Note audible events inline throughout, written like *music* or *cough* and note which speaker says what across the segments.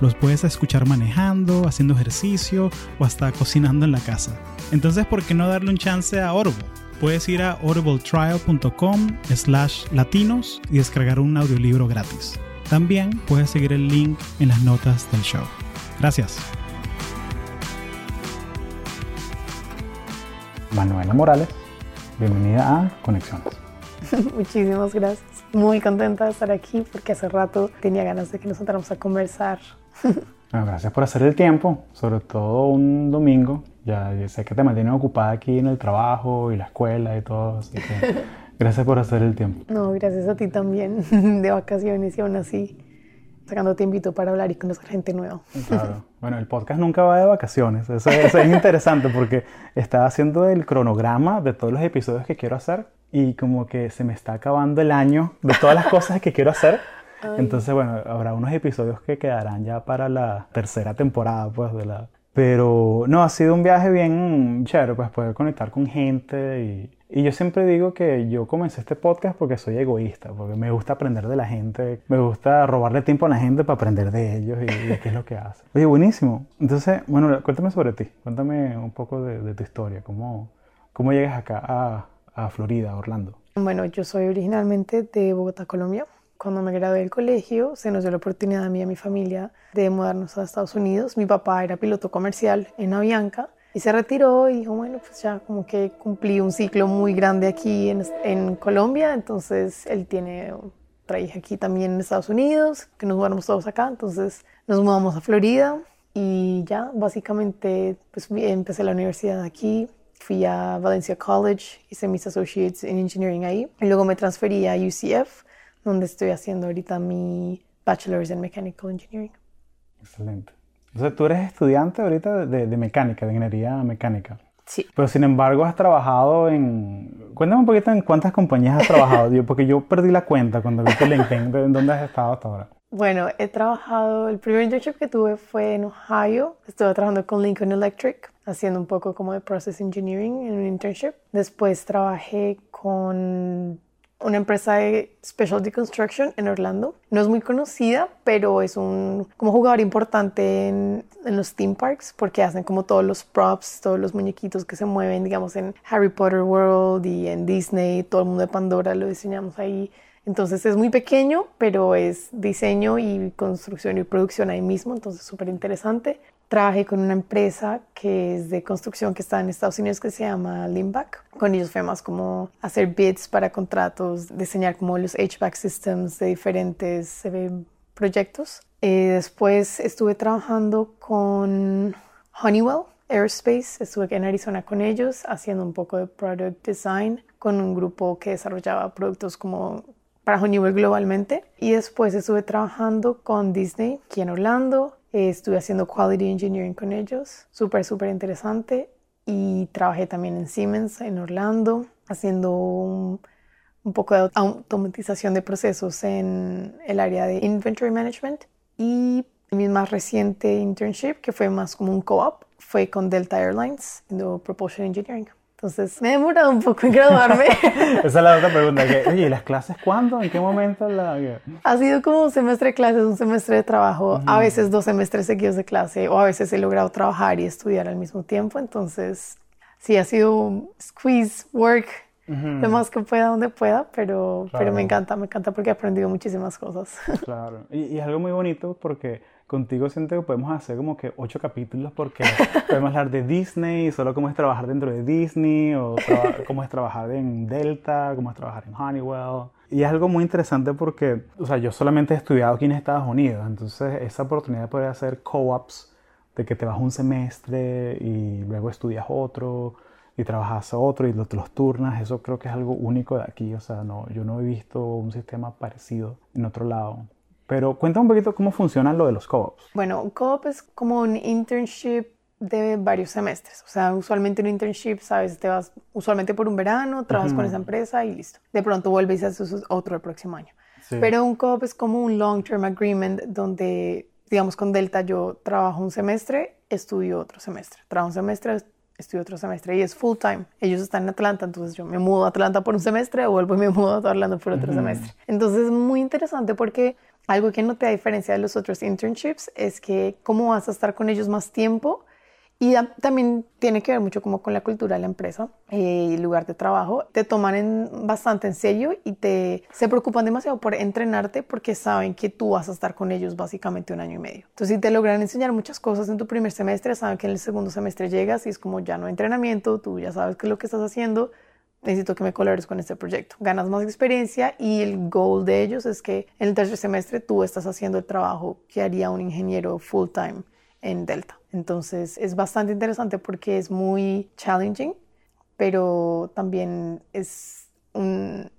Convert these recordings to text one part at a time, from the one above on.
Speaker 1: Los puedes escuchar manejando, haciendo ejercicio o hasta cocinando en la casa. Entonces, ¿por qué no darle un chance a Audible? Puedes ir a audibletrial.com slash latinos y descargar un audiolibro gratis. También puedes seguir el link en las notas del show. Gracias.
Speaker 2: Manuela Morales, bienvenida a Conexiones. *laughs*
Speaker 3: Muchísimas gracias. Muy contenta de estar aquí porque hace rato tenía ganas de que nos sentáramos a conversar. *laughs*
Speaker 2: Bueno, gracias por hacer el tiempo, sobre todo un domingo. Ya sé que te mantienes ocupada aquí en el trabajo y la escuela y todo, así que *laughs* gracias por hacer el tiempo.
Speaker 3: No, gracias a ti también, *laughs* de vacaciones y aún así, sacando te invito para hablar y conocer gente nueva.
Speaker 2: Claro. Bueno, el podcast nunca va de vacaciones. Eso, eso es interesante porque estaba haciendo el cronograma de todos los episodios que quiero hacer y como que se me está acabando el año de todas las cosas que quiero hacer. Entonces, bueno, habrá unos episodios que quedarán ya para la tercera temporada, pues, de la... Pero, no, ha sido un viaje bien chévere, pues, poder conectar con gente y... Y yo siempre digo que yo comencé este podcast porque soy egoísta, porque me gusta aprender de la gente, me gusta robarle tiempo a la gente para aprender de ellos y qué es lo que hacen. *laughs* Oye, buenísimo. Entonces, bueno, cuéntame sobre ti, cuéntame un poco de, de tu historia, cómo, cómo llegas acá a, a Florida, Orlando.
Speaker 3: Bueno, yo soy originalmente de Bogotá, Colombia. Cuando me gradué del colegio, se nos dio la oportunidad a mí y a mi familia de mudarnos a Estados Unidos. Mi papá era piloto comercial en Avianca y se retiró y dijo, bueno, pues ya como que cumplí un ciclo muy grande aquí en, en Colombia, entonces él tiene otra hija aquí también en Estados Unidos, que nos mudamos todos acá, entonces nos mudamos a Florida y ya básicamente pues empecé la universidad aquí, fui a Valencia College, hice mis associates en engineering ahí y luego me transferí a UCF, donde estoy haciendo ahorita mi bachelor's en mechanical engineering.
Speaker 2: Excelente. O sea, tú eres estudiante ahorita de, de mecánica, de ingeniería mecánica.
Speaker 3: Sí.
Speaker 2: Pero sin embargo has trabajado en... Cuéntame un poquito en cuántas compañías has trabajado, Yo, porque yo perdí la cuenta cuando vi tu LinkedIn, ¿en dónde has estado hasta ahora?
Speaker 3: Bueno, he trabajado, el primer internship que tuve fue en Ohio, estuve trabajando con Lincoln Electric, haciendo un poco como de process engineering en un internship. Después trabajé con una empresa de specialty construction en Orlando. No es muy conocida, pero es un como jugador importante en, en, los theme parks porque hacen como todos los props, todos los muñequitos que se mueven, digamos, en Harry Potter World y en Disney, todo el mundo de Pandora lo diseñamos ahí. Entonces es muy pequeño, pero es diseño y construcción y producción ahí mismo, entonces súper interesante. Trabajé con una empresa que es de construcción que está en Estados Unidos que se llama Limback. Con ellos fue más como hacer bids para contratos, diseñar como los HVAC systems de diferentes eh, proyectos. Eh, después estuve trabajando con Honeywell Aerospace, estuve en Arizona con ellos haciendo un poco de product design con un grupo que desarrollaba productos como para Honeywell globalmente. Y después estuve trabajando con Disney aquí en Orlando eh, estuve haciendo Quality Engineering con ellos, súper, súper interesante. Y trabajé también en Siemens, en Orlando, haciendo un, poco de automatización de procesos en el área de Inventory Management. Y mi más reciente internship, que fue más como un co-op, fue con Delta Airlines, en Propulsion Engineering. Entonces me he demorado un poco en graduarme. *laughs*
Speaker 2: Esa es la otra pregunta. Que, Oye, ¿y las clases cuándo? ¿En qué momento? La...
Speaker 3: Ha sido como un semestre de clases, un semestre de trabajo, uh -huh. a veces dos semestres seguidos de clase o a veces he logrado trabajar y estudiar al mismo tiempo. Entonces, sí, ha sido squeeze work uh -huh. lo más que pueda, donde pueda, pero, claro. pero me encanta, me encanta porque he aprendido muchísimas cosas. *laughs*
Speaker 2: Claro, y, y es algo muy bonito porque contigo siento que podemos hacer como que ocho capítulos porque *laughs* podemos hablar de Disney, solo cómo es trabajar dentro de Disney, o cómo es trabajar en Delta, cómo es trabajar en Honeywell. Y es algo muy interesante porque, o sea, yo solamente he estudiado aquí en Estados Unidos, entonces esa oportunidad de poder hacer co-ops, de que te vas un semestre y luego estudias otro y trabajas otro y los, los turnas, eso creo que es algo único de aquí, o sea, no, yo no he visto un sistema parecido en otro lado. Pero cuéntame un poquito cómo funciona lo de los co-ops.
Speaker 3: Bueno, un co-op es como un internship de varios semestres. O sea, usualmente un internship, sabes, te vas usualmente por un verano, trabajas con esa empresa y listo. De pronto vuelves y haces otro el próximo año. Pero un co-op es como un long-term agreement donde, digamos, con Delta yo trabajo un semestre, estudio otro semestre. Trabajo un semestre, estudio otro semestre y es full time. Ellos están en Atlanta, entonces yo me mudo a Atlanta por un semestre, vuelvo y me mudo a Orlando por otro semestre. Entonces es muy interesante porque algo que no te da diferencia de los otros internships es que cómo vas a estar con ellos más tiempo y también tiene que ver mucho como con la cultura de la empresa y eh, el lugar de trabajo. Te toman bastante en serio y te, se preocupan demasiado por entrenarte porque saben que tú vas a estar con ellos básicamente un año y medio. Entonces, si te logran enseñar muchas cosas en tu primer semestre, saben que en el segundo semestre llegas y es como ya no hay entrenamiento, tú ya sabes qué es lo que estás haciendo, necesito que me colores con este proyecto. Ganas más experiencia y el goal de ellos es que en el tercer semestre tú estás haciendo el trabajo que haría un ingeniero full time en Delta. Entonces es bastante interesante porque es muy challenging, pero también es un,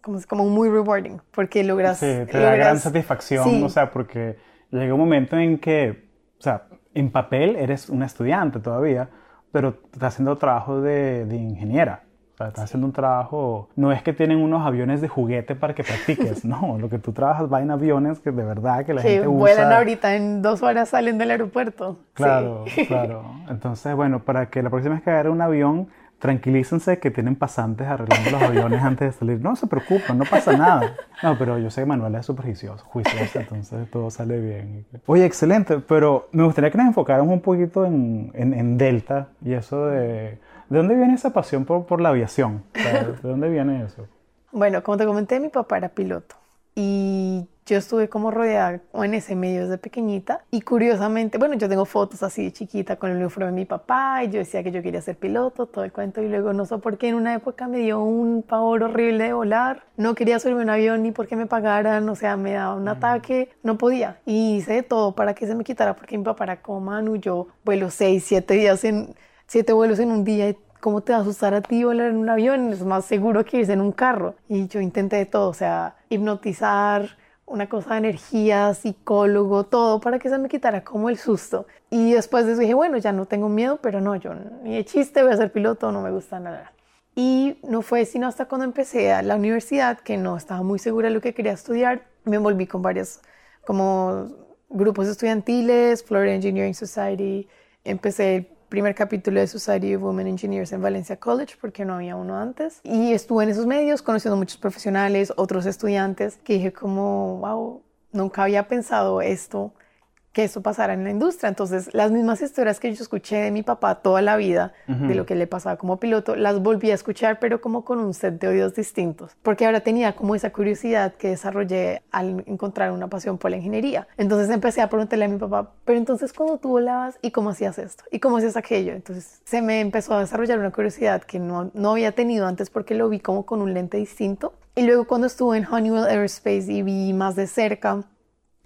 Speaker 3: como, como muy rewarding porque logras...
Speaker 2: Sí, te da gran satisfacción, o sea, porque llega un momento en que, o sea, en papel eres una estudiante todavía, pero estás haciendo trabajo de, de ingeniera. O sea, estás haciendo un trabajo, no es que tienen unos aviones de juguete para que practiques, *laughs* no, lo que tú trabajas va en aviones que de verdad que la gente usa.
Speaker 3: vuelan ahorita, en dos horas salen del aeropuerto.
Speaker 2: Claro, *laughs* claro. Entonces, bueno, para que la próxima vez que agarre un avión, tranquilícense que tienen pasantes arreglando los aviones antes de salir. No se preocupen, no pasa nada. No, pero yo sé que Manuel es súper juicioso, entonces todo sale bien. Oye, excelente, pero me gustaría que nos enfocáramos un poquito en, en, en Delta y eso de ¿De dónde viene esa pasión por, por la aviación? *laughs* ¿De dónde viene eso?
Speaker 3: Bueno, como te comenté, mi papá era piloto y yo estuve como rodeada en ese medio desde pequeñita y curiosamente, bueno, yo tengo fotos así de chiquita con el uniforme de mi papá y yo decía que yo quería ser piloto, todo el cuento y luego no sé por qué en una época me dio un pavor horrible de volar, no quería subirme un avión ni porque me pagaran, o sea, me daba un ataque, no podía y hice todo para que se me quitara porque mi papá era como Manu, yo vuelo seis, siete días en siete vuelos en un día cómo te va a asustar a ti volar en un avión, es más seguro que irse en un carro. Y yo intenté de todo, o sea, hipnotizar, una cosa de energía, psicólogo, todo para que se me quitara como el susto. Y después de eso dije, bueno, ya no tengo miedo, pero no, yo ni de chiste voy a ser piloto, no me gusta nada. Y no fue sino hasta cuando empecé a la universidad, que no estaba muy segura de lo que quería estudiar, me envolví con varios como grupos estudiantiles, Florida Engineering Society, empecé primer capítulo de Society of Women Engineers en Valencia College, porque no había uno antes. Y estuve en esos medios conociendo muchos profesionales, otros estudiantes, que dije como, wow, nunca había pensado esto que eso pasara en la industria. Entonces, las mismas historias que yo escuché de mi papá toda la vida, de lo que le pasaba como piloto, las volví a escuchar, pero como con un set de oídos distintos, porque ahora tenía como esa curiosidad que desarrollé al encontrar una pasión por la ingeniería. Entonces empecé a preguntarle a mi papá, pero entonces, ¿cómo tú volabas y cómo hacías esto? ¿Y cómo hacías aquello? Entonces, se me empezó a desarrollar una curiosidad que no, no había tenido antes porque lo vi como con un lente distinto. Y luego cuando estuve en Honeywell Aerospace y vi más de cerca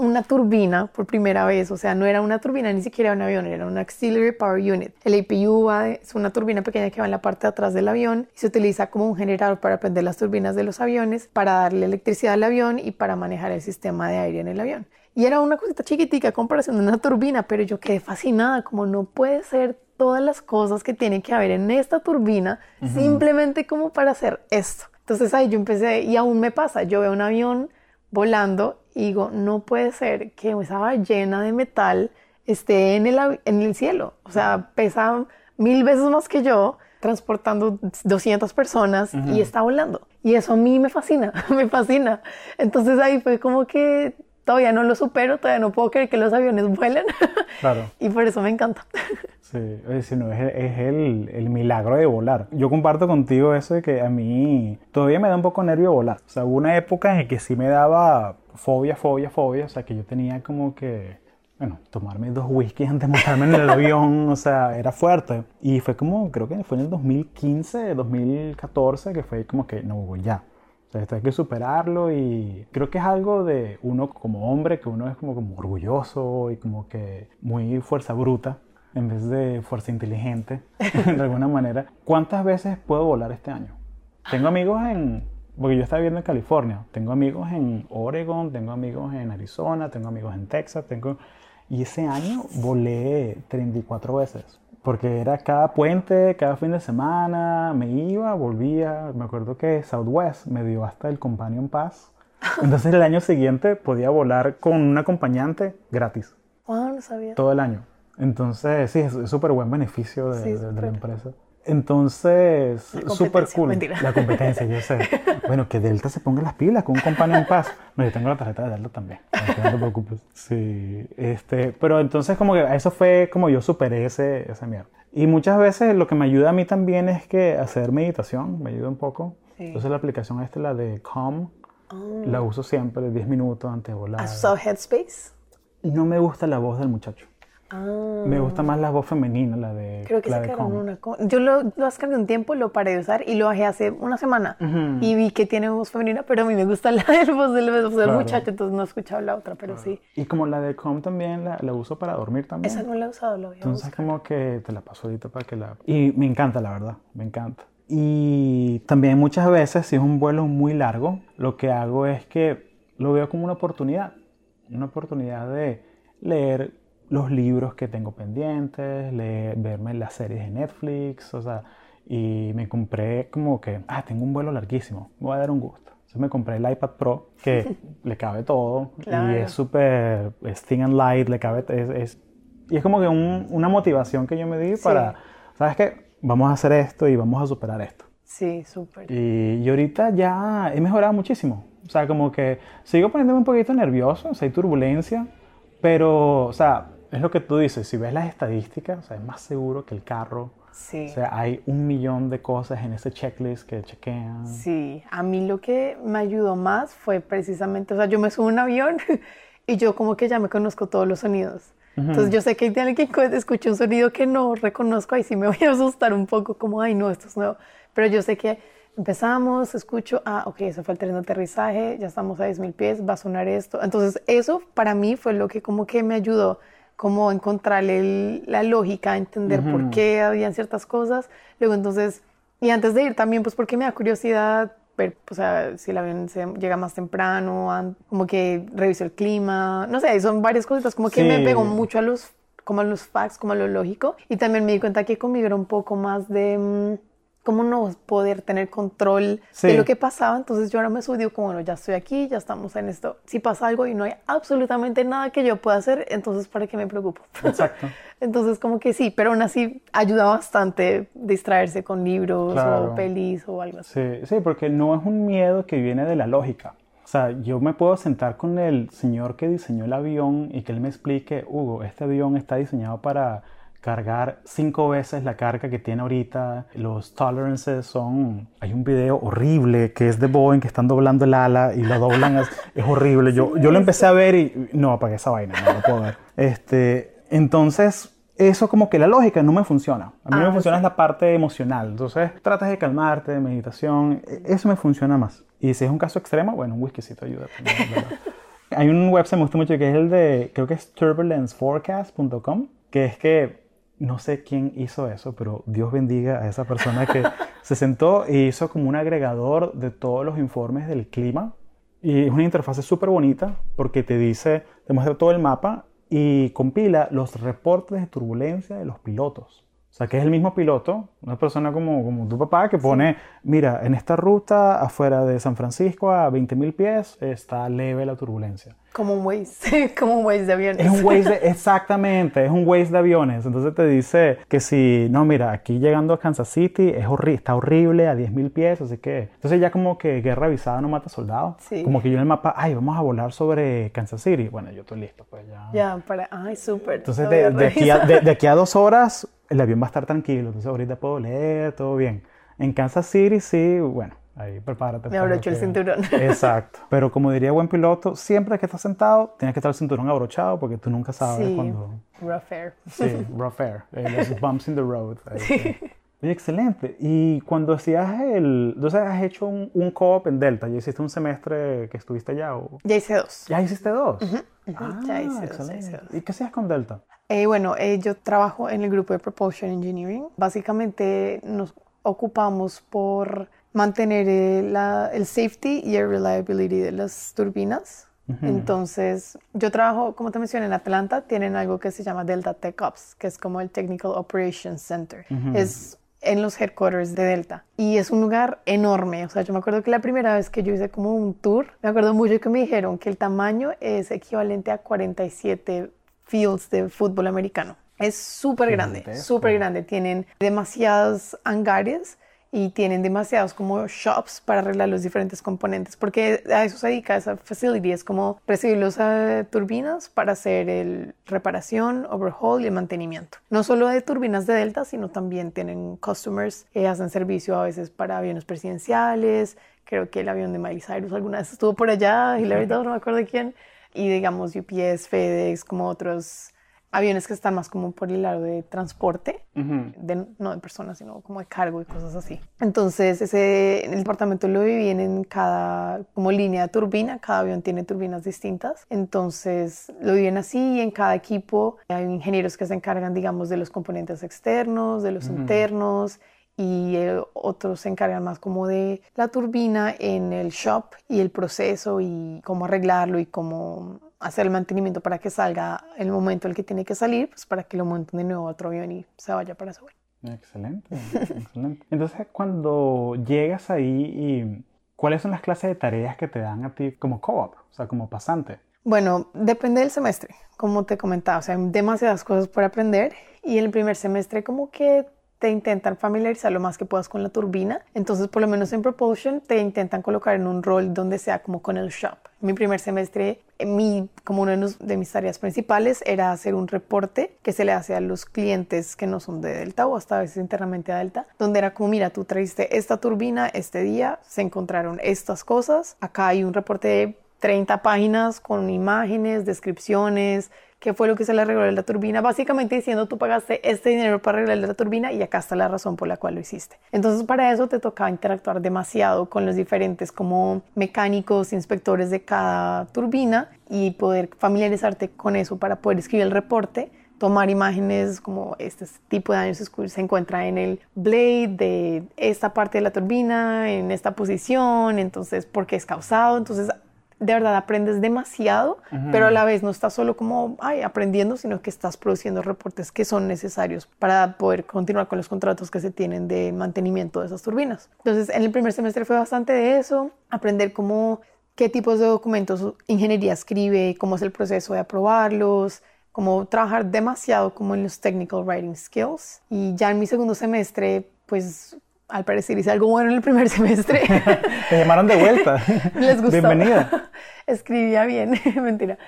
Speaker 3: una turbina por primera vez, o sea, no era una turbina ni siquiera un avión, era un Auxiliary Power Unit. El APU es una turbina pequeña que va en la parte de atrás del avión y se utiliza como un generador para prender las turbinas de los aviones, para darle electricidad al avión y para manejar el sistema de aire en el avión. Y era una cosita chiquitica a comparación de una turbina, pero yo quedé fascinada, como no puede ser todas las cosas que tiene que haber en esta turbina simplemente como para hacer esto. Entonces ahí yo empecé y aún me pasa, yo veo un avión volando y digo, no puede ser que esa ballena de metal esté en el, en el cielo. O sea, pesa mil veces más que yo, transportando 200 personas y está volando. Y eso a mí me fascina, *laughs* me fascina. Entonces ahí fue como que todavía no lo supero, todavía no puedo creer que los aviones vuelen. *laughs* Claro. y por eso me encanta. *laughs*
Speaker 2: Sí, es, no, es, es el, el, milagro de volar. Yo comparto contigo eso de que a mí todavía me da un poco nervio volar. O sea, hubo una época en que sí me daba fobia, fobia, fobia. O sea, que yo tenía como que, bueno, tomarme dos whiskies antes de montarme en el *laughs* avión. O sea, era fuerte. Y fue como, creo que fue en el 2015, 2014, que fue como que, no, ya. O sea, esto hay que superarlo y creo que es algo de uno como hombre, que uno es como, como orgulloso y como que muy fuerza bruta en vez de fuerza inteligente, *laughs* de alguna manera. ¿Cuántas veces puedo volar este año? Tengo amigos en, porque yo estaba viviendo en California, tengo amigos en Oregon, tengo amigos en Arizona, tengo amigos en Texas, tengo... Y ese año volé 34 veces. Porque era cada puente, cada fin de semana, me iba, volvía. Me acuerdo que Southwest me dio hasta el Companion Pass. *laughs* Entonces el año siguiente podía volar con un acompañante gratis,
Speaker 3: Wow, no sabía.
Speaker 2: todo el año. Entonces, sí, es súper buen beneficio de,
Speaker 3: Sí,
Speaker 2: de- de la empresa. Entonces, súper cool.
Speaker 3: mentira.
Speaker 2: La competencia, yo sé. *laughs* Bueno, que Delta se ponga las pilas con un Companion Pass. No, yo tengo la tarjeta de Delta también. No te preocupes. Sí, este, pero entonces como que eso fue como yo superé ese, esa mierda. Y muchas veces lo que me ayuda a mí también es que hacer meditación, me ayuda un poco.
Speaker 3: Sí.
Speaker 2: Entonces la aplicación esta, la de Calm, la uso siempre de 10 minutos antes de volar.
Speaker 3: ¿Has usado Headspace?
Speaker 2: No me gusta la voz del muchacho.
Speaker 3: Ah,
Speaker 2: Me gusta más la voz femenina, la de
Speaker 3: creo que
Speaker 2: la de
Speaker 3: sacaron una. Yo lo, lo descargué un tiempo, lo paré de usar y lo bajé hace una semana. Y vi que tiene voz femenina, pero a mí me gusta la del voz del, voz del
Speaker 2: Claro.
Speaker 3: muchacho, entonces no he escuchado la otra, pero sí.
Speaker 2: Y como la de Calm también la, la uso para dormir también.
Speaker 3: Esa no la he usado, la voy a
Speaker 2: Entonces
Speaker 3: buscar.
Speaker 2: como que te la paso ahorita para que la... Y me encanta, la verdad, me encanta. Y también muchas veces, si es un vuelo muy largo, lo que hago es que lo veo como una oportunidad. Una oportunidad de leer los libros que tengo pendientes, leer, verme las series de Netflix, o sea, y me compré como que, ah, tengo un vuelo larguísimo, me voy a dar un gusto. Entonces me compré el iPad Pro, que *laughs* le cabe todo,
Speaker 3: Claro.
Speaker 2: y es súper, es thin and light, le cabe, es, es- y es como que un- una motivación que yo me di para, ¿sabes qué? Vamos a hacer esto y vamos a superar esto.
Speaker 3: Sí, súper.
Speaker 2: Y, y ahorita ya he mejorado muchísimo. O sea, como que sigo poniéndome un poquito nervioso, o sea, hay turbulencia, pero, o sea, es lo que tú dices, si ves las estadísticas, o sea, es más seguro que el carro.
Speaker 3: Sí.
Speaker 2: O sea, hay un millón de cosas en ese checklist que chequean.
Speaker 3: Sí, a mí lo que me ayudó más fue precisamente, o sea, yo me subo a un avión *laughs* y yo como que ya me conozco todos los sonidos. Entonces yo sé que hay alguien que escuche un sonido que no reconozco, ahí sí me voy a asustar un poco, como, ay, no, esto es nuevo. Pero yo sé que empezamos, escucho, ah, ok, eso fue el tren de aterrizaje, ya estamos a 10.000 pies, va a sonar esto. Entonces eso para mí fue lo que como que me ayudó como encontrarle el- la lógica, entender por qué habían ciertas cosas. Luego entonces, y antes de ir también, pues porque me da curiosidad ver, o sea, si el avión se llega más temprano, an- como que reviso el clima, no sé, son varias cositas, como que me
Speaker 2: Sí.
Speaker 3: pegó mucho a los, como a los facts, como a lo lógico. Y también me di cuenta que conmigo era un poco más de... como no poder tener control
Speaker 2: Sí.
Speaker 3: de lo que pasaba, entonces yo ahora me subí como, bueno, ya estoy aquí, ya estamos en esto. Si pasa algo y no hay absolutamente nada que yo pueda hacer, entonces ¿para qué me preocupo? *laughs*
Speaker 2: Exacto.
Speaker 3: Entonces como que sí, pero aún así ayuda bastante distraerse con libros
Speaker 2: Claro.
Speaker 3: o pelis o algo así.
Speaker 2: Sí, sí, porque no es un miedo que viene de la lógica. O sea, yo me puedo sentar con el señor que diseñó el avión y que él me explique, Hugo, este avión está diseñado para cargar cinco veces la carga que tiene ahorita. Los tolerances son... Hay un video horrible que es de Boeing que están doblando el ala y lo doblan. Es, *laughs* es horrible. Yo, yo lo empecé a ver y... No, apagué esa vaina, no lo puedo ver. *laughs* Este, entonces, eso como que la lógica no me funciona. A mí
Speaker 3: Ah,
Speaker 2: me funciona es la parte emocional. Entonces, tratas de calmarte, de meditación. e- Eso me funciona más. Y si es un caso extremo, bueno, un whiskycito ayuda. *laughs* Hay un website que me gusta mucho que es el de, creo que es turbulenceforecast.com, que es que no sé quién hizo eso, pero Dios bendiga a esa persona que *laughs* se sentó y hizo como un agregador de todos los informes del clima. Y es una interfaz súper bonita porque te dice, te muestra todo el mapa y compila los reportes de turbulencia de los pilotos. O sea, que es el mismo piloto, una persona como, como tu papá que pone, mira, en esta ruta afuera de San Francisco a 20.000 pies está leve la turbulencia.
Speaker 3: Como un Waze, *laughs* como un Waze de aviones.
Speaker 2: Es un Waze de, *laughs* exactamente, es un Waze de aviones. Entonces te dice que si, no, mira, aquí llegando a Kansas City es horri está horrible a 10.000 pies, así que... Entonces ya como que guerra avisada no mata soldado.
Speaker 3: Sí.
Speaker 2: Como que yo en el mapa, ay, vamos a volar sobre Kansas City. Bueno, yo estoy listo, pues ya.
Speaker 3: Ya, para, ay, súper.
Speaker 2: Entonces de, de aquí a, de aquí a dos horas el avión va a estar tranquilo. Entonces ahorita puedo leer, todo bien. En Kansas City sí, bueno, ahí prepárate.
Speaker 3: Me abrocho el
Speaker 2: que-
Speaker 3: cinturón. *laughs*
Speaker 2: Exacto. Pero como diría buen piloto, siempre que estás sentado, tienes que estar el cinturón abrochado porque tú nunca sabes
Speaker 3: Sí,
Speaker 2: cuando...
Speaker 3: rough air.
Speaker 2: Sí, rough air. eh, los *laughs* bumps in the road. ahí, sí. Excelente. Y cuando hacías el... Entonces has hecho un, un co-op en Delta. ¿Ya hiciste un semestre que estuviste allá? O...
Speaker 3: Ya hice dos.
Speaker 2: ¿Ya hiciste dos? Ah,
Speaker 3: ya hice dos, ya hice dos.
Speaker 2: ¿Y qué hacías con Delta?
Speaker 3: Eh, bueno, eh, yo trabajo en el grupo de Propulsion Engineering. Básicamente nos ocupamos por mantener eh, la- el safety y el reliability de las turbinas. Entonces, yo trabajo, como te mencioné, en Atlanta, tienen algo que se llama Delta Tech Ops, que es como el Technical Operations Center. Es en los headquarters de Delta. Y es un lugar enorme. O sea, yo me acuerdo que la primera vez que yo hice como un tour, me acuerdo mucho que me dijeron que el tamaño es equivalente a 47 fields de fútbol americano. Es súper grande, súper grande. Tienen demasiados hangares y tienen demasiados como shops para arreglar los diferentes componentes, porque a eso se dedica esa facility, es como recibir las eh, turbinas para hacer el reparación, overhaul y el mantenimiento. No solo de turbinas de Delta, sino también tienen customers que hacen servicio a veces para aviones presidenciales, creo que el avión de Miley Cyrus alguna vez estuvo por allá, Hillary *laughs* Duff, no me acuerdo de quién, y digamos UPS, FedEx, como otros aviones que están más como por el lado de transporte, de, no de personas, sino como de cargo y cosas así. Entonces, ese, el departamento lo dividen en cada, como línea de turbina, cada avión tiene turbinas distintas, entonces lo dividen así y en cada equipo hay ingenieros que se encargan, digamos, de los componentes externos, de los internos, y eh, otros se encargan más como de la turbina en el shop y el proceso y cómo arreglarlo y cómo hacer el mantenimiento para que salga el momento en el que tiene que salir, pues para que lo monten de nuevo a otro avión y se vaya para su vuelo.
Speaker 2: Excelente, excelente. Entonces, cuando llegas ahí, ¿cuáles son las clases de tareas que te dan a ti como co-op, o sea, como pasante?
Speaker 3: Bueno, depende del semestre, como te comentaba, o sea, hay demasiadas cosas por aprender y en el primer semestre como que te intentan familiarizar lo más que puedas con la turbina. Entonces, por lo menos en Propulsion, te intentan colocar en un rol donde sea como con el shop. Mi primer semestre, mi, como una de, mis tareas principales era hacer un reporte que se le hace a los clientes que no son de Delta o hasta a veces internamente a Delta, donde era como, mira, tú traiste esta turbina este día, se encontraron estas cosas, acá hay un reporte de 30 páginas con imágenes, descripciones, qué fue lo que se le arregló la turbina, básicamente diciendo tú pagaste este dinero para arreglar la turbina y acá está la razón por la cual lo hiciste. Entonces para eso te tocaba interactuar demasiado con los diferentes como mecánicos, inspectores de cada turbina y poder familiarizarte con eso para poder escribir el reporte tomar imágenes como este tipo de daños se encuentra en el blade de esta parte de la turbina, en esta posición, entonces, ¿por qué es causado? Entonces, de verdad aprendes demasiado, pero a la vez no estás solo como ay, aprendiendo, sino que estás produciendo reportes que son necesarios para poder continuar con los contratos que se tienen de mantenimiento de esas turbinas. Entonces, en el primer semestre fue bastante de eso, aprender cómo, qué tipos de documentos ingeniería escribe, cómo es el proceso de aprobarlos, cómo trabajar demasiado como en los technical writing skills. Y ya en mi segundo semestre, pues al parecer hice algo bueno en el primer *laughs* semestre. *laughs*
Speaker 2: Te llamaron de vuelta. *laughs*
Speaker 3: Les gustó.
Speaker 2: Bienvenida.
Speaker 3: Escribía bien, mentira.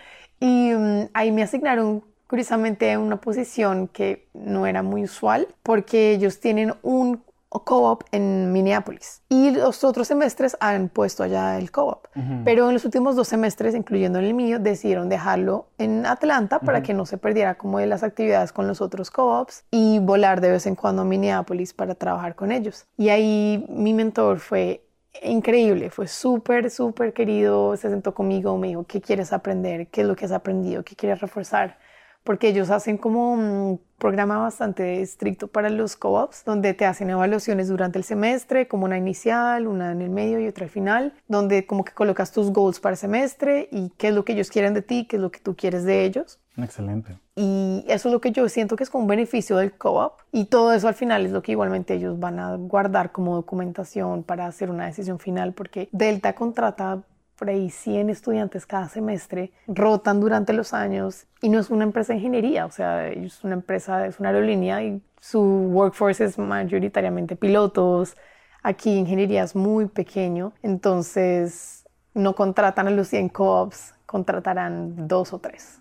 Speaker 3: Y mm, ahí me asignaron curiosamente una posición que no era muy usual porque ellos tienen un co-op en Minneapolis. Y los otros semestres han puesto allá el co-op. Pero en los últimos dos semestres, incluyendo el mío, decidieron dejarlo en Atlanta para que no se perdiera como de las actividades con los otros co-ops y volar de vez en cuando a Minneapolis para trabajar con ellos. Y ahí mi mentor fue increíble, fue súper, súper querido, se sentó conmigo, me dijo, ¿qué quieres aprender? ¿Qué es lo que has aprendido? ¿Qué quieres reforzar? Porque ellos hacen como un programa bastante estricto para los co-ops, donde te hacen evaluaciones durante el semestre, como una inicial, una en el medio y otra al final, donde como que colocas tus goals para el semestre y qué es lo que ellos quieren de ti, qué es lo que tú quieres de ellos.
Speaker 2: Excelente.
Speaker 3: Y eso es lo que yo siento que es como un beneficio del co-op. Y todo eso al final es lo que igualmente ellos van a guardar como documentación para hacer una decisión final, porque Delta contrata por ahí 100 estudiantes cada semestre, rotan durante los años y no es una empresa de ingeniería, o sea, es una empresa, es una aerolínea y su workforce es mayoritariamente pilotos. Aquí ingeniería es muy pequeño, entonces no contratan a los 100 co-ops, contratarán dos o tres.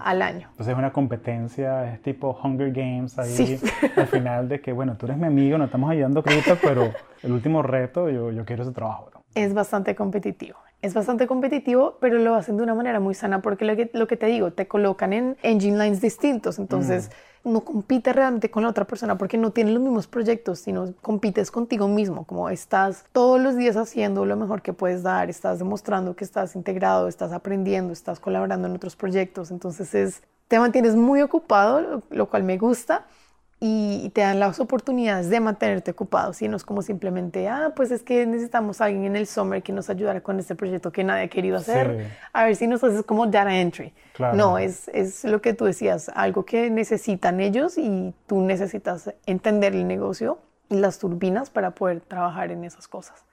Speaker 3: al año.
Speaker 2: Entonces es una competencia, es tipo Hunger Games ahí al final de que, bueno, tú eres mi amigo, nos estamos ayudando, pero el último reto, yo, yo quiero ese trabajo.
Speaker 3: Es bastante competitivo es bastante competitivo, pero lo hacen de una manera muy sana porque lo que, lo que te digo, te colocan en engine lines distintos, entonces mm. no compites realmente con la otra persona porque no tienen los mismos proyectos, sino compites contigo mismo, como estás todos los días haciendo lo mejor que puedes dar, estás demostrando que estás integrado, estás aprendiendo, estás colaborando en otros proyectos, entonces es, te mantienes muy ocupado, lo cual me gusta y te dan las oportunidades de mantenerte ocupado, si no es como simplemente, ah, pues es que necesitamos a alguien en el summer que nos ayudara con este proyecto que nadie ha querido hacer, a ver si nos haces como data entry. No, es, es lo que tú decías, algo que necesitan ellos y tú necesitas entender el negocio y las turbinas para poder trabajar en esas cosas.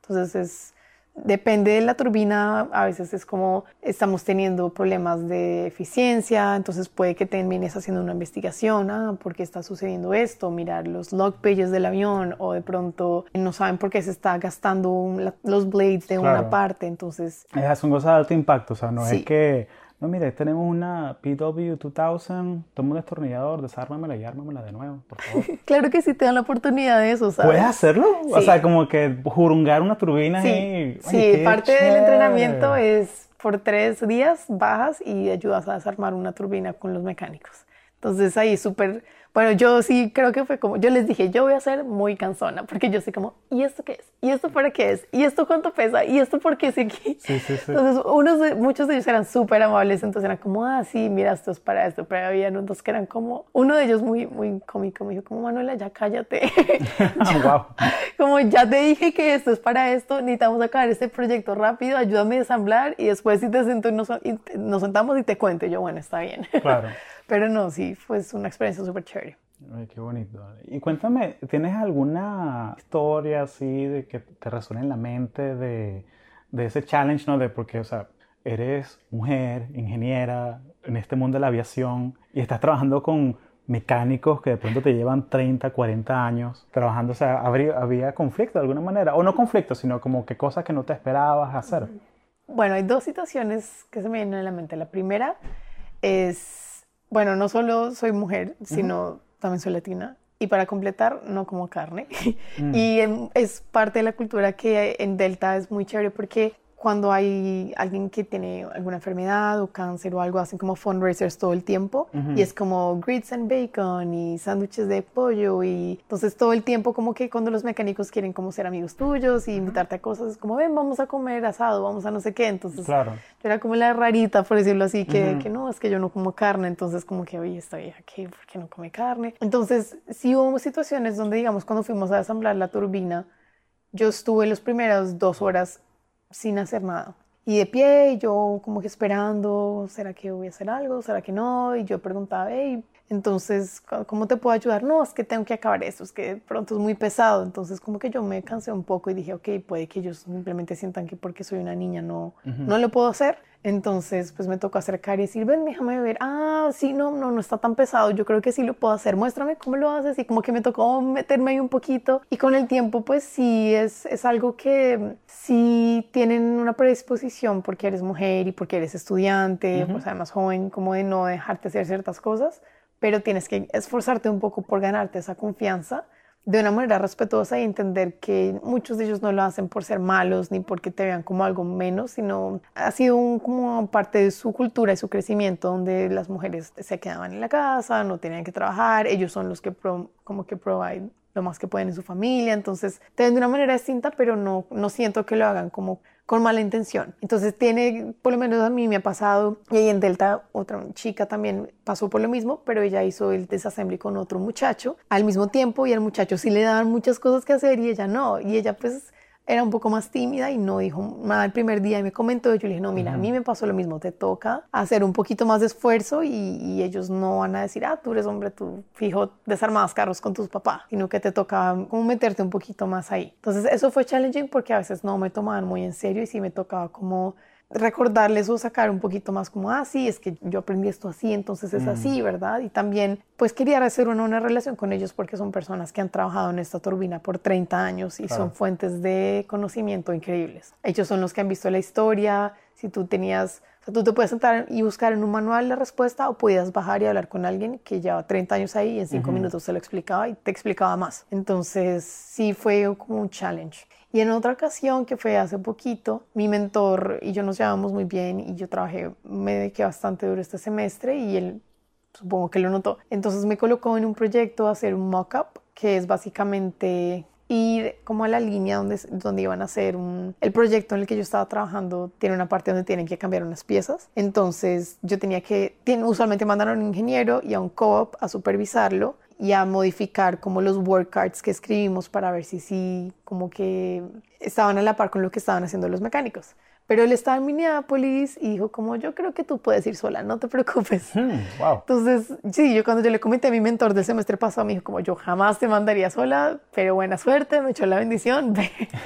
Speaker 3: Entonces es Depende de la turbina, a veces es como estamos teniendo problemas de eficiencia, entonces puede que termines haciendo una investigación, ah, ¿por qué está sucediendo esto? Mirar los log pages del avión o de pronto no saben por qué se está gastando los blades de una parte, entonces...
Speaker 2: Esas son cosas de alto impacto, o sea, no es que no, mire, tenemos una PW2000, toma un destornillador, desármamela y ármamela de nuevo, por favor. *laughs*
Speaker 3: claro que sí te dan la oportunidad de eso, ¿sabes?
Speaker 2: ¿Puedes hacerlo? O sea, como que jurungar una turbina
Speaker 3: sí.
Speaker 2: y...
Speaker 3: sí, parte del entrenamiento es por tres días bajas y ayudas a desarmar una turbina con los mecánicos. Entonces ahí súper bueno, yo sí creo que fue como, yo les dije, yo voy a ser muy cansona, porque yo sé como, ¿y esto qué es? ¿Y esto para qué es? ¿Y esto cuánto pesa? ¿Y esto por qué es aquí? Sí, sí, sí. Entonces, unos de, muchos de ellos eran súper amables, entonces eran como, ah, sí, mira, esto es para esto, pero había otros que eran como, uno de ellos muy, muy cómico, me dijo, como, Manuela, ya cállate. *laughs* wow. Como, ya te dije que esto es para esto, necesitamos acabar este proyecto rápido, ayúdame a ensamblar y después si te siento y nos, y nos sentamos y te cuento. yo, bueno, está bien. Claro. *laughs* Pero no, sí, fue una experiencia súper chévere.
Speaker 2: Ay, qué bonito. Y cuéntame, ¿tienes alguna historia así de que te resuene en la mente de, de ese challenge, ¿no? De porque, o sea, eres mujer, ingeniera, en este mundo de la aviación y estás trabajando con mecánicos que de pronto te llevan 30, 40 años trabajando, o sea, ¿habría, ¿había conflicto de alguna manera? O no conflicto, sino como que cosas que no te esperabas hacer.
Speaker 3: Bueno, hay dos situaciones que se me vienen a la mente. La primera es bueno, no solo soy mujer, sino también soy latina. Y para completar, no como carne. *laughs* Mm. Y es parte de la cultura que en Delta es muy chévere porque cuando hay alguien que tiene alguna enfermedad o cáncer o algo, hacen como fundraisers todo el tiempo y es como grits and bacon y sándwiches de pollo y entonces todo el tiempo como que cuando los mecánicos quieren como ser amigos tuyos y invitarte a cosas, es como ven, vamos a comer asado, vamos a no sé qué, entonces claro. yo era como la rarita, por decirlo así, que, que no, es que yo no como carne, entonces como que, oye, esta vieja, ¿qué? ¿por qué no come carne? Entonces sí hubo situaciones donde, digamos, cuando fuimos a asamblar la turbina, yo estuve los primeros dos horas sin hacer nada. Y de pie, y yo como que esperando, ¿será que voy a hacer algo? ¿Será que no? Y yo preguntaba, hey, entonces, ¿cómo te puedo ayudar? No, es que tengo que acabar esto, es que pronto es muy pesado. Entonces, como que yo me cansé un poco y dije, ok, puede que ellos simplemente sientan que porque soy una niña no, no lo puedo hacer. Entonces, pues me tocó acercar y decir, ven, déjame ver. Ah, sí, no, no, no está tan pesado. Yo creo que sí lo puedo hacer. Muéstrame cómo lo haces. Y como que me tocó meterme ahí un poquito. Y con el tiempo, pues sí, es, es algo que sí tienen una predisposición porque eres mujer y porque eres estudiante, pues además joven, como de no dejarte hacer ciertas cosas. Pero tienes que esforzarte un poco por ganarte esa confianza de una manera respetuosa y entender que muchos de ellos no lo hacen por ser malos ni porque te vean como algo menos, sino ha sido como parte de su cultura y su crecimiento donde las mujeres se quedaban en la casa, no tenían que trabajar, ellos son los que como que lo más que pueden en su familia, entonces te ven de una manera distinta, pero no, no siento que lo hagan como con mala intención. Entonces tiene, por lo menos a mí me ha pasado, y ahí en Delta otra chica también pasó por lo mismo, pero ella hizo el desassembly con otro muchacho al mismo tiempo y al muchacho sí le daban muchas cosas que hacer y ella no, y ella pues era un poco más tímida y no dijo nada el primer día y me comentó, yo le dije, no, mira, a mí me pasó lo mismo, te toca hacer un poquito más de esfuerzo y, ellos no van a decir, ah, tú eres hombre, tú fijo desarmadas carros con tus papás, sino que te toca como meterte un poquito más ahí. Entonces eso fue challenging porque a veces no me tomaban muy en serio y sí me tocaba como recordarles o sacar un poquito más como, ah, sí, es que yo aprendí esto así, entonces es así, mm. ¿verdad? Y también, pues quería hacer una, una, relación con ellos porque son personas que han trabajado en esta turbina por 30 años y son fuentes de conocimiento increíbles. Ellos son los que han visto la historia, si tú tenías, o sea, tú te puedes sentar y buscar en un manual la respuesta o podías bajar y hablar con alguien que lleva 30 años ahí y en 5 minutos se lo explicaba y te explicaba más. Entonces, sí fue como un challenge. Y en otra ocasión, que fue hace poquito, mi mentor y yo nos llevamos muy bien y yo trabajé, me dediqué bastante duro este semestre y él supongo que lo notó. Entonces me colocó en un proyecto a hacer un mock-up, que es básicamente ir como a la línea donde, donde iban a hacer un, el proyecto en el que yo estaba trabajando tiene una parte donde tienen que cambiar unas piezas entonces yo tenía que usualmente mandan a un ingeniero y a un co-op a supervisarlo y a modificar como los word cards que escribimos para ver si sí como que estaban a la par con lo que estaban haciendo los mecánicos. Pero él estaba en Minneapolis y dijo como yo creo que tú puedes ir sola, no te preocupes.
Speaker 2: Hmm, wow.
Speaker 3: Entonces, sí, yo cuando yo le comenté a mi mentor del semestre pasado, me dijo como yo jamás te mandaría sola, pero buena suerte, me echó la bendición.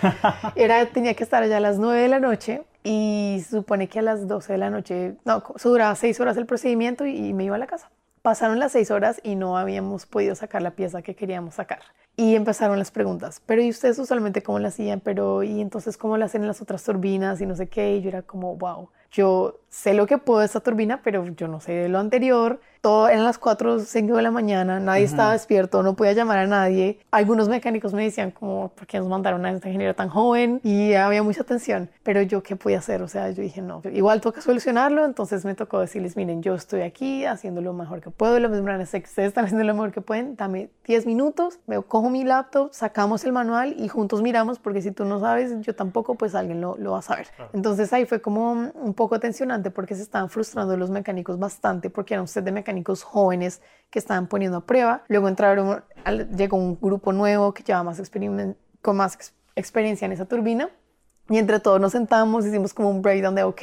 Speaker 3: *laughs* Era, tenía que estar allá a las 9 de la noche y supone que a las 12 de la noche, no, duraba 6 horas el procedimiento y, y me iba a la casa. Pasaron las 6 horas y no habíamos podido sacar la pieza que queríamos sacar. Y empezaron las preguntas, pero ¿y ustedes usualmente cómo la hacían? Pero ¿y entonces cómo la hacen en las otras turbinas? Y no sé qué. Y yo era como, wow, yo sé lo que puedo de esta turbina, pero yo no sé de lo anterior. Todo eran las 4 5 de la mañana, nadie estaba despierto, no podía llamar a nadie. Algunos mecánicos me decían como, ¿por qué nos mandaron a esta ingeniera tan joven? Y había mucha tensión, pero yo qué podía hacer? O sea, yo dije, no, igual toca solucionarlo, entonces me tocó decirles, miren, yo estoy aquí haciendo lo mejor que puedo, lo mismo que ustedes están haciendo lo mejor que pueden, dame 10 minutos, me cojo mi laptop, sacamos el manual y juntos miramos, porque si tú no sabes, yo tampoco, pues alguien lo, lo va a saber. Entonces ahí fue como un poco tensionante porque se estaban frustrando los mecánicos bastante, porque era un set de mecánicos jóvenes que estaban poniendo a prueba. Luego entraron, llegó un grupo nuevo que llevaba más con más experiencia en esa turbina y entre todos nos sentamos, hicimos como un breakdown de, ok,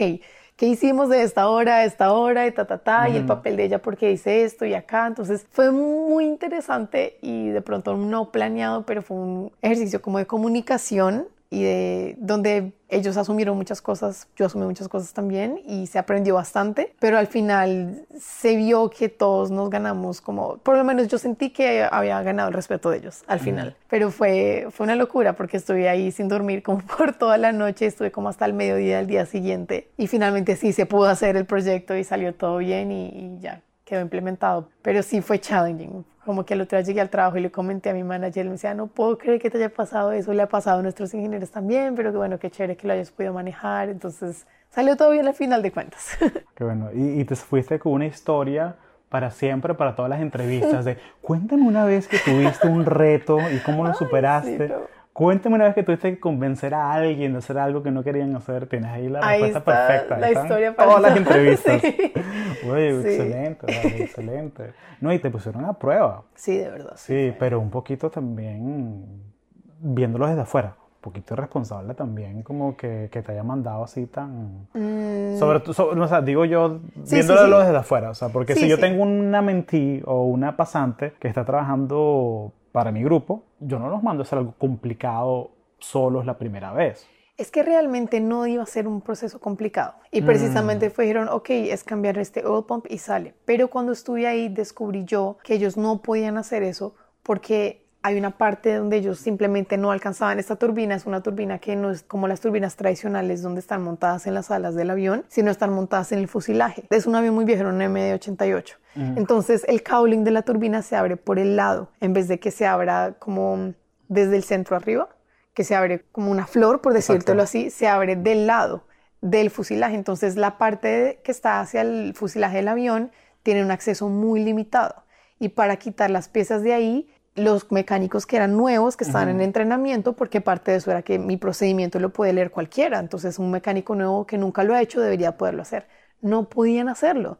Speaker 3: ¿qué hicimos de esta hora a esta hora y ta, ta, ta? Y el papel de ella, porque hice esto y acá? Entonces fue muy interesante y de pronto no planeado, pero fue un ejercicio como de comunicación y de donde ellos asumieron muchas cosas, yo asumí muchas cosas también y se aprendió bastante, pero al final se vio que todos nos ganamos como, por lo menos yo sentí que había ganado el respeto de ellos al final, pero fue, fue una locura porque estuve ahí sin dormir como *laughs* por toda la noche, estuve como hasta el mediodía del día siguiente y finalmente sí se pudo hacer el proyecto y salió todo bien y, y ya quedó implementado, pero sí fue challenging, como que el otro día llegué al trabajo y le comenté a mi manager, le decía, no puedo creer que te haya pasado eso, le ha pasado a nuestros ingenieros también, pero que bueno, qué chévere que lo hayas podido manejar, entonces salió todo bien al final de cuentas. *laughs*
Speaker 2: Qué bueno, y, y te fuiste con una historia para siempre, para todas las entrevistas, de cuéntame una vez que tuviste un reto y cómo lo *laughs* superaste. Cuéntame una vez que tuviste que convencer a alguien de hacer algo que no querían hacer. Tienes ahí la respuesta perfecta.
Speaker 3: La historia para
Speaker 2: todas las *laughs* entrevistas. Uy, excelente, excelente. No, y te pusieron a prueba.
Speaker 3: Sí, de verdad.
Speaker 2: Sí, pero un poquito también viéndolo desde afuera. Un poquito irresponsable también, como que, que te haya mandado así tan. Mm. Sobre, sobre, o sea, digo yo, viéndolo desde afuera. O sea, porque si yo tengo una mentí o una pasante que está trabajando para mi grupo, yo no los mando a hacer algo complicado solos la primera vez.
Speaker 3: Es que realmente no iba a ser un proceso complicado. Y mm. precisamente fueron, ok, es cambiar este oil pump y sale. Pero cuando estuve ahí descubrí yo que ellos no podían hacer eso porque hay una parte donde ellos simplemente no alcanzaban. Esta turbina es una turbina que no es como las turbinas tradicionales donde están montadas en las alas del avión, sino están montadas en el fusilaje. Es un avión muy viejo, un MD-88. Entonces el cowling de la turbina se abre por el lado en vez de que se abra como desde el centro arriba, que se abre como una flor, por decírtelo así, se abre del lado del fusilaje. Entonces la parte que está hacia el fusilaje del avión tiene un acceso muy limitado. Y para quitar las piezas de ahí, los mecánicos que eran nuevos, que estaban en entrenamiento, porque parte de eso era que mi procedimiento lo puede leer cualquiera. Entonces un mecánico nuevo que nunca lo ha hecho debería poderlo hacer no podían hacerlo.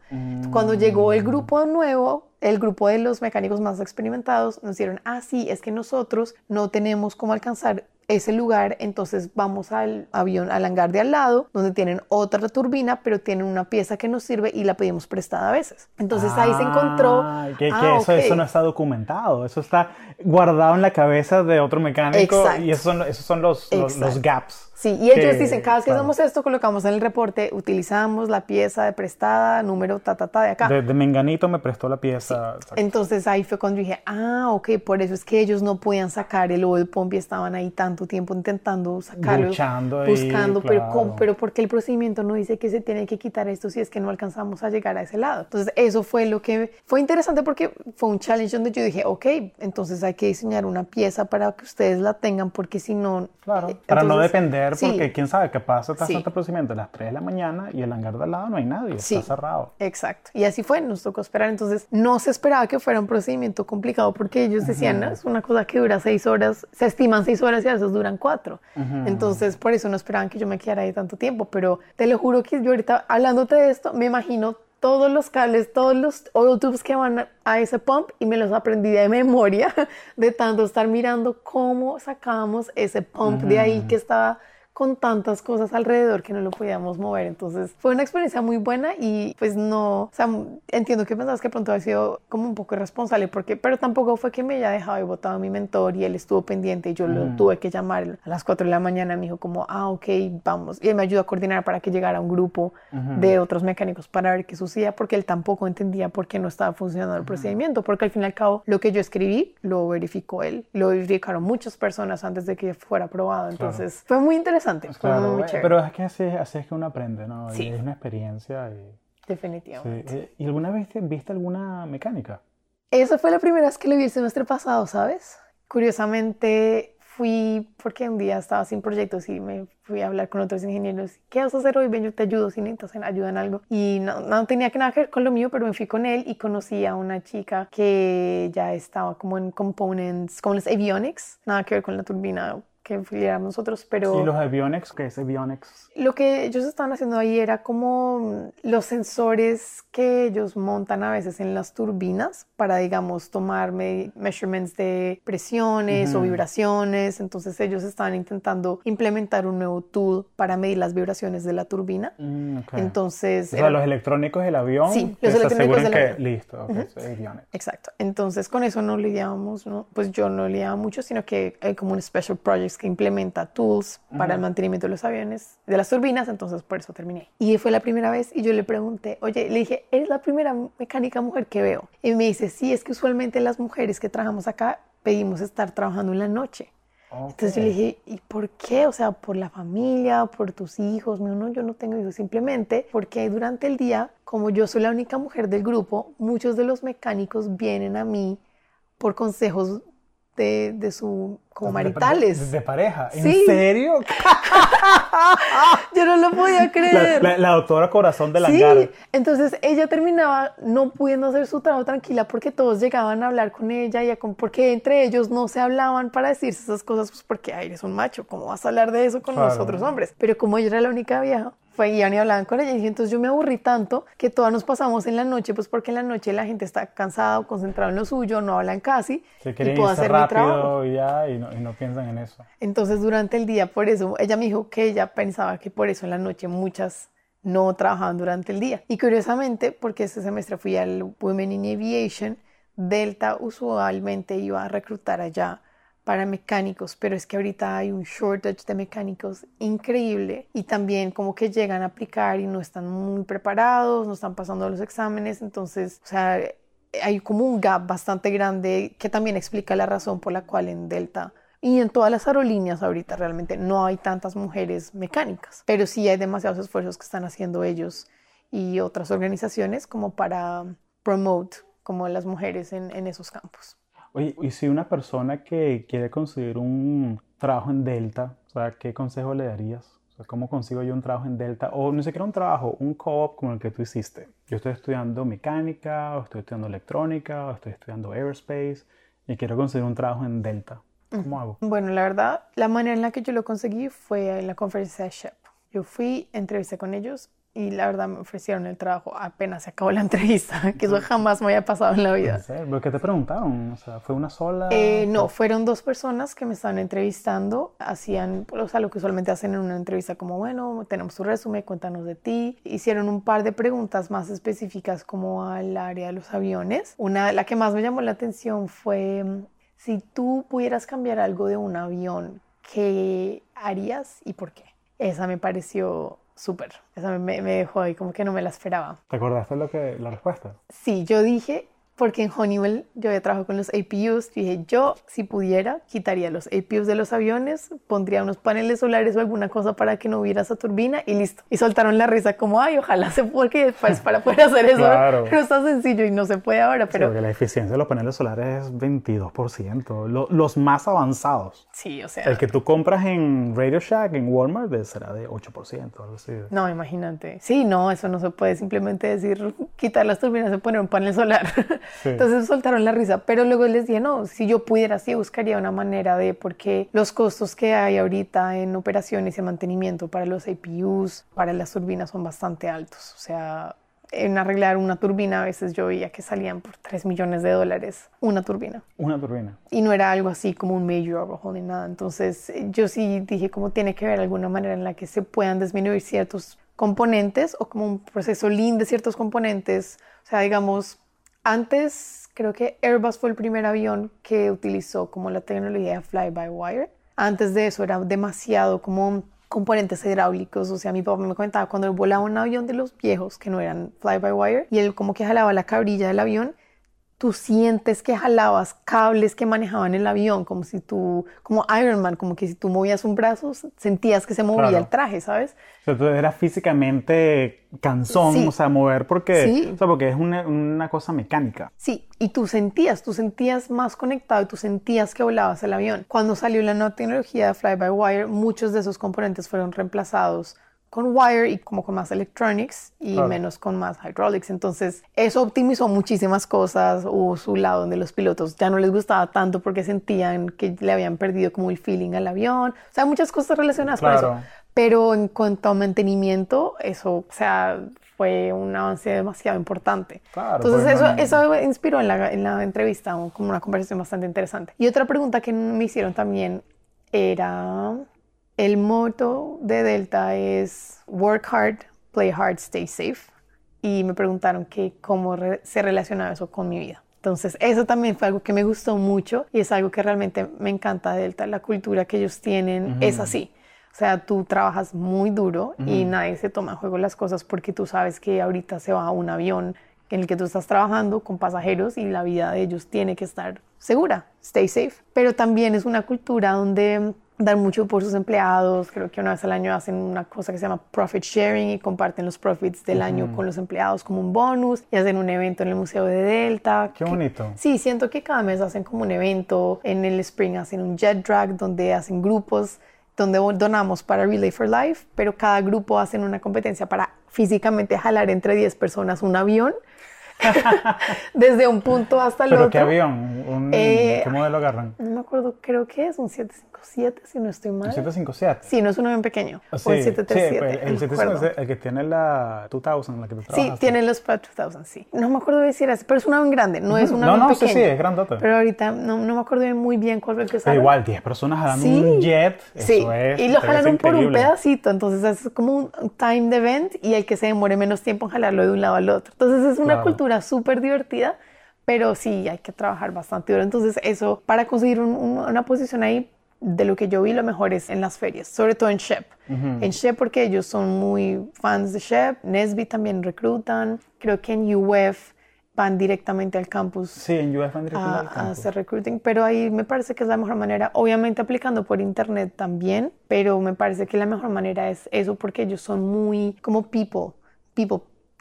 Speaker 3: Cuando llegó el grupo nuevo, el grupo de los mecánicos más experimentados nos dijeron, ah, sí, es que nosotros no tenemos cómo alcanzar ese lugar, entonces vamos al avión, al hangar de al lado, donde tienen otra turbina, pero tienen una pieza que nos sirve y la pedimos prestada a veces. Entonces ahí se encontró...
Speaker 2: Que, ah, eso, eso, no está documentado, eso está guardado en la cabeza de otro mecánico y esos son, esos son los, los gaps.
Speaker 3: Sí, y ellos dicen, cada vez que hacemos esto, colocamos en el reporte, utilizamos la pieza de prestada, número ta, ta, ta de acá.
Speaker 2: De, Menganito me prestó la pieza.
Speaker 3: Entonces ahí fue cuando dije, ah, ok, por eso es que ellos no podían sacar el oil pump y estaban ahí tanto tiempo intentando sacarlo.
Speaker 2: Luchando
Speaker 3: Buscando, pero, pero porque el procedimiento no dice que se tiene que quitar esto si es que no alcanzamos a llegar a ese lado. Entonces eso fue lo que fue interesante porque fue un challenge donde yo dije, ok, entonces hay que diseñar una pieza para que ustedes la tengan porque si no...
Speaker 2: Claro, eh, para no depender porque quién sabe qué pasa, está sí. este procedimiento a las 3 de la mañana y el hangar de al lado no hay nadie, está cerrado.
Speaker 3: Exacto, y así fue, nos tocó esperar. Entonces, no se esperaba que fuera un procedimiento complicado porque ellos decían, es una cosa que dura 6 horas, se estiman 6 horas y a veces duran 4. Entonces, por eso no esperaban que yo me quedara ahí tanto tiempo, pero te lo juro que yo ahorita, hablándote de esto, me imagino todos los cables, todos los oil tubes que van a ese pump y me los aprendí de memoria *laughs* de tanto estar mirando cómo sacábamos ese pump de ahí que estaba con tantas cosas alrededor que no lo podíamos mover. Entonces fue una experiencia muy buena y pues no, o sea, entiendo que pensabas que pronto había sido como un poco irresponsable, porque, pero tampoco fue que me haya dejado y votado a mi mentor y él estuvo pendiente y yo lo tuve que llamar a las 4 de la mañana. Me dijo como, ah, ok, vamos. Y él me ayudó a coordinar para que llegara un grupo de otros mecánicos para ver qué sucedía, porque él tampoco entendía por qué no estaba funcionando el procedimiento, porque al fin y al cabo lo que yo escribí lo verificó él, lo verificaron muchas personas antes de que fuera aprobado. Entonces fue muy interesante
Speaker 2: Claro, pero es que así, así, es que uno aprende, ¿no? Sí. es una experiencia. Y,
Speaker 3: Definitivamente.
Speaker 2: Eh, ¿Y alguna vez viste alguna mecánica?
Speaker 3: Esa fue la primera vez que le vi el semestre pasado, ¿sabes? Curiosamente fui porque un día estaba sin proyectos y me fui a hablar con otros ingenieros. ¿Qué vas a hacer hoy? Ven, yo te ayudo si necesitas ayuda en algo. Y no, no tenía que nada que ver con lo mío, pero me fui con él y conocí a una chica que ya estaba como en components, como los avionics, nada que ver con la turbina que filiéramos nosotros, pero...
Speaker 2: ¿Y los avionics? ¿Qué es avionics?
Speaker 3: Lo que ellos estaban haciendo ahí era como los sensores que ellos montan a veces en las turbinas para, digamos, tomar measurements de presiones o vibraciones. Entonces ellos estaban intentando implementar un nuevo tool para medir las vibraciones de la turbina. Mm, Entonces...
Speaker 2: O sea, los electrónicos del avión...
Speaker 3: Sí, los electrónicos del
Speaker 2: avión. Listo, avionics.
Speaker 3: Exacto. Entonces con eso no lidiábamos, ¿no? pues yo no lidiaba mucho, sino que hay como un special project que implementa tools para el mantenimiento de los aviones, de las turbinas, entonces por eso terminé. Y fue la primera vez y yo le pregunté, oye, le dije, eres la primera mecánica mujer que veo. Y me dice, sí, es que usualmente las mujeres que trabajamos acá pedimos estar trabajando en la noche. Entonces yo le dije, ¿y por qué? O sea, por la familia, por tus hijos. No, no, yo no tengo hijos, simplemente porque durante el día, como yo soy la única mujer del grupo, muchos de los mecánicos vienen a mí por consejos de, de su como maritales.
Speaker 2: De, pareja. ¿En serio? *laughs*
Speaker 3: Yo no lo podía creer.
Speaker 2: La, doctora Corazón de la Sí,
Speaker 3: entonces ella terminaba no pudiendo hacer su trabajo tranquila porque todos llegaban a hablar con ella y a, porque entre ellos no se hablaban para decirse esas cosas, pues porque ay, eres un macho, ¿cómo vas a hablar de eso con los otros hombres? Pero como ella era la única vieja, fue y ni hablaban con ella. Y entonces yo me aburrí tanto que todas nos pasamos en la noche, pues porque en la noche la gente está cansada o concentrada en lo suyo, no hablan casi.
Speaker 2: Se y puedo hacer mi trabajo. Y, ya, y, no, y no piensan en eso.
Speaker 3: Entonces durante el día, por eso, ella me dijo que ella pensaba que por eso en la noche muchas no trabajaban durante el día. Y curiosamente, porque este semestre fui al Women in Aviation, Delta usualmente iba a reclutar allá para mecánicos, pero es que ahorita hay un shortage de mecánicos increíble y también como que llegan a aplicar y no están muy preparados, no están pasando los exámenes, entonces, o sea, hay como un gap bastante grande que también explica la razón por la cual en Delta y en todas las aerolíneas ahorita realmente no hay tantas mujeres mecánicas, pero sí hay demasiados esfuerzos que están haciendo ellos y otras organizaciones como para promote como las mujeres en, en esos campos.
Speaker 2: Oye, y si una persona que quiere conseguir un trabajo en Delta, o sea, ¿qué consejo le darías? O sea, ¿cómo consigo yo un trabajo en Delta? O ni siquiera un trabajo, un co-op como el que tú hiciste. Yo estoy estudiando mecánica, o estoy estudiando electrónica, o estoy estudiando aerospace, y quiero conseguir un trabajo en Delta. ¿Cómo hago?
Speaker 3: Bueno, la verdad, la manera en la que yo lo conseguí fue en la conferencia de SHEP. Yo fui, entrevisté con ellos y la verdad me ofrecieron el trabajo apenas se acabó la *laughs* entrevista, que eso jamás me había pasado en la vida.
Speaker 2: ¿Por qué te preguntaron? O sea, ¿fue una sola?
Speaker 3: Eh, no, fueron dos personas que me estaban entrevistando, hacían, o sea, lo que usualmente hacen en una entrevista como, bueno, tenemos tu resumen, cuéntanos de ti. Hicieron un par de preguntas más específicas como al área de los aviones. Una, la que más me llamó la atención fue, si tú pudieras cambiar algo de un avión, ¿qué harías y por qué? Esa me pareció súper. Esa me, me, dejó ahí como que no me la esperaba.
Speaker 2: ¿Te acordaste lo que, la respuesta?
Speaker 3: Sí, yo dije porque en Honeywell yo había trabajado con los APUs, dije yo si pudiera quitaría los APUs de los aviones, pondría unos paneles solares o alguna cosa para que no hubiera esa turbina y listo. Y soltaron la risa como, ay, ojalá se pueda que después para poder hacer eso. claro. Pero está sencillo y no se puede ahora. Pero...
Speaker 2: porque la eficiencia de los paneles solares es 22%, los más avanzados.
Speaker 3: Sí, o sea.
Speaker 2: El que tú compras en Radio Shack, en Walmart, será de 8%, algo así.
Speaker 3: No, imagínate. Sí, no, eso no se puede simplemente decir quitar las turbinas y poner un panel solar. *laughs* Entonces soltaron la risa, pero luego les dije, no, si yo pudiera, sí buscaría una manera de, porque los costos que hay ahorita en operaciones y mantenimiento para los APUs, para las turbinas son bastante altos. O sea, en arreglar una turbina, a veces yo veía que salían por 3 millones de dólares una turbina.
Speaker 2: Una turbina.
Speaker 3: Y no era algo así como un major overhaul ni nada. Entonces yo sí dije como tiene que haber alguna manera en la que se puedan disminuir ciertos componentes o como un proceso lean de ciertos componentes. O sea, digamos, antes creo que Airbus fue el primer avión que utilizó como la tecnología fly-by-wire. Antes de eso era demasiado como componentes hidráulicos. O sea, mi papá me comentaba cuando volaba un avión de los viejos que no eran fly-by-wire y él como que jalaba la cabrilla del avión tú sientes que jalabas cables que manejaban el avión, como si tú, como Iron Man, como que si tú movías un brazo, sentías que se movía el traje, ¿sabes?
Speaker 2: O sea, tú eras físicamente cansón, o sea, mover porque, o sea, porque es una, una, cosa mecánica.
Speaker 3: Sí, y tú sentías, tú sentías más conectado y tú sentías que volabas el avión. Cuando salió la nueva tecnología de fly-by-wire, muchos de esos componentes fueron reemplazados con wire y como con más electronics y menos con más hydraulics. Entonces, eso optimizó muchísimas cosas. Hubo su lado donde los pilotos ya no les gustaba tanto porque sentían que le habían perdido como el feeling al avión. O sea, muchas cosas relacionadas con eso. Pero en cuanto a mantenimiento, eso, o sea, fue un avance demasiado importante. Entonces pues, eso, eso inspiró en la, en la entrevista como una conversación bastante interesante. Y otra pregunta que me hicieron también era el moto de Delta es Work Hard, Play Hard, Stay Safe. Y me preguntaron que cómo se relacionaba eso con mi vida. Entonces, eso también fue algo que me gustó mucho y es algo que realmente me encanta de Delta. La cultura que ellos tienen es así. O sea, tú trabajas muy duro y nadie se toma en juego las cosas porque tú sabes que ahorita se va a un avión en el que tú estás trabajando con pasajeros y la vida de ellos tiene que estar segura, stay safe. Pero también es una cultura donde dar mucho por sus empleados. Creo que una vez al año hacen una cosa que se llama profit sharing y comparten los profits del año con los empleados como un bonus y hacen un evento en el Museo de Delta.
Speaker 2: Qué bonito.
Speaker 3: sí, siento que cada mes hacen como un evento. En el spring hacen un jet drag donde hacen grupos donde donamos para Relay for Life, pero cada grupo hacen una competencia para físicamente jalar entre 10 personas un avión *laughs* Desde un punto hasta el
Speaker 2: ¿Pero
Speaker 3: otro.
Speaker 2: qué avión? Un, eh, ¿Qué modelo agarran?
Speaker 3: No me acuerdo, creo que es un 757, si no estoy mal.
Speaker 2: ¿Un 757?
Speaker 3: Sí, no es un avión pequeño. Ah, o el 737. Sí,
Speaker 2: el 757, el que tiene la 2000, la que te
Speaker 3: Sí, tiene los 2000, sí. No me acuerdo decir así, pero es un avión grande, no es un avión
Speaker 2: no, no,
Speaker 3: pequeño.
Speaker 2: Sí, sí, es grandote.
Speaker 3: Pero ahorita no, no me acuerdo muy bien cuál fue el que.
Speaker 2: Pero igual, 10 personas jalando un jet,
Speaker 3: sí.
Speaker 2: eso es
Speaker 3: y lo jalan por un pedacito, entonces es como un time de event y el que se demore menos tiempo en jalarlo de un lado al otro. Entonces es una cultura súper divertida pero sí hay que trabajar bastante duro. Entonces eso, para conseguir una posición ahí, de lo que yo vi, lo mejor es en las ferias, sobre todo en Shep. En Shep porque ellos son muy fans de Shep, Nesby también reclutan, creo que en UF van directamente al campus.
Speaker 2: Sí, en UF van directamente
Speaker 3: a,
Speaker 2: al campus.
Speaker 3: A hacer recruiting, pero ahí me parece que es la mejor manera, obviamente aplicando por internet también, pero me parece que la mejor manera es eso porque ellos son muy como people, people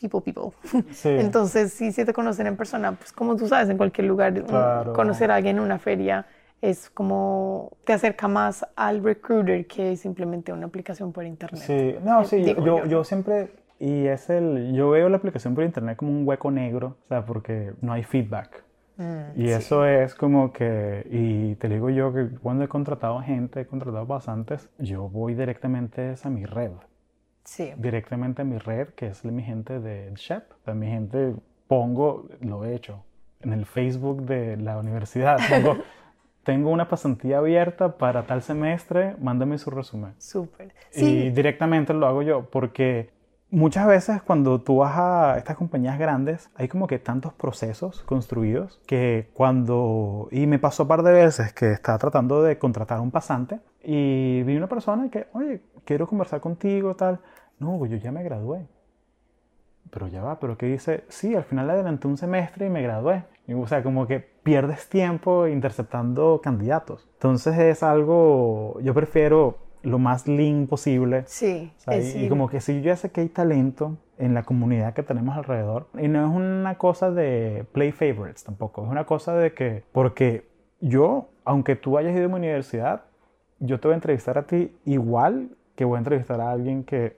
Speaker 3: people people. *laughs* Entonces, si, si te conocen en persona, pues como tú sabes, en cualquier lugar, conocer a alguien en una feria es como te acerca más al recruiter que simplemente una aplicación por internet.
Speaker 2: Sí, no, sí, yo, yo, siempre, y es el, yo veo la aplicación por internet como un hueco negro, o sea, porque no hay feedback. Mm, y eso es como que, y te digo yo que cuando he contratado gente, he contratado bastantes, yo voy directamente a mi red directamente a mi red, que es mi gente de Shep. O mi gente pongo, lo he hecho, en el Facebook de la universidad. *laughs* Pongo, tengo una pasantía abierta para tal semestre, mándame su resumen.
Speaker 3: Súper.
Speaker 2: Y directamente lo hago yo, porque muchas veces cuando tú vas a estas compañías grandes, hay como que tantos procesos construidos que cuando, y me pasó un par de veces que estaba tratando de contratar a un pasante y vi una persona que, oye, quiero conversar contigo, tal. No, yo ya me gradué. Pero ya va, pero ¿qué dice? Sí, al final adelanté un semestre y me gradué. o sea, como que pierdes tiempo interceptando candidatos. Entonces es algo, yo prefiero lo más lean posible.
Speaker 3: Sí,
Speaker 2: y, como que si yo ya sé que hay talento en la comunidad que tenemos alrededor, y no es una cosa de play favorites tampoco, es una cosa de que, porque yo, aunque tú hayas ido a mi universidad, yo te voy a entrevistar a ti igual que voy a entrevistar a alguien que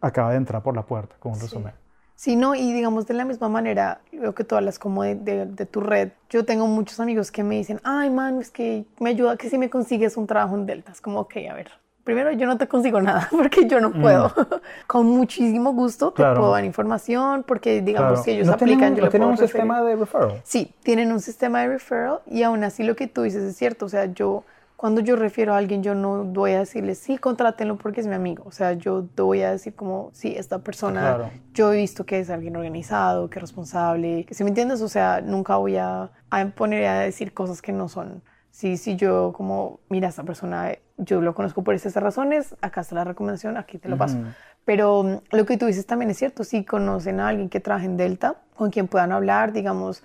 Speaker 2: acaba de entrar por la puerta, con un resumen.
Speaker 3: Sí, no, y digamos de la misma manera, veo que tú hablas como de, de, tu red. Yo tengo muchos amigos que me dicen, ay, man, es que me ayuda que si me consigues un trabajo en Delta. Es como, ok, a ver, primero yo no te consigo nada *laughs* porque yo no
Speaker 2: Mm.
Speaker 3: puedo. *laughs* Con muchísimo gusto te
Speaker 2: Claro.
Speaker 3: puedo dar información porque digamos
Speaker 2: Claro.
Speaker 3: que ellos
Speaker 2: ¿No
Speaker 3: aplican,
Speaker 2: tienen,
Speaker 3: yo
Speaker 2: no tienen un
Speaker 3: referir.
Speaker 2: sistema de referral?
Speaker 3: Sí, tienen un sistema de referral y aún así lo que tú dices es cierto. O sea, yo cuando yo refiero a alguien, yo no voy a decirle, sí, contrátenlo porque es mi amigo. O sea, yo te voy a decir como, sí, esta persona,
Speaker 2: Claro.
Speaker 3: yo he visto que es alguien organizado, que es responsable, si me entiendes, o sea, nunca voy a, a poner a decir cosas que no son. Sí, sí, yo como, mira, esta persona, yo lo conozco por estas razones, acá está la recomendación, aquí te lo paso.
Speaker 2: Ujú.
Speaker 3: Pero mm, lo que tú dices también es cierto, si conocen a alguien que trabaja en Delta, con quien puedan hablar, digamos,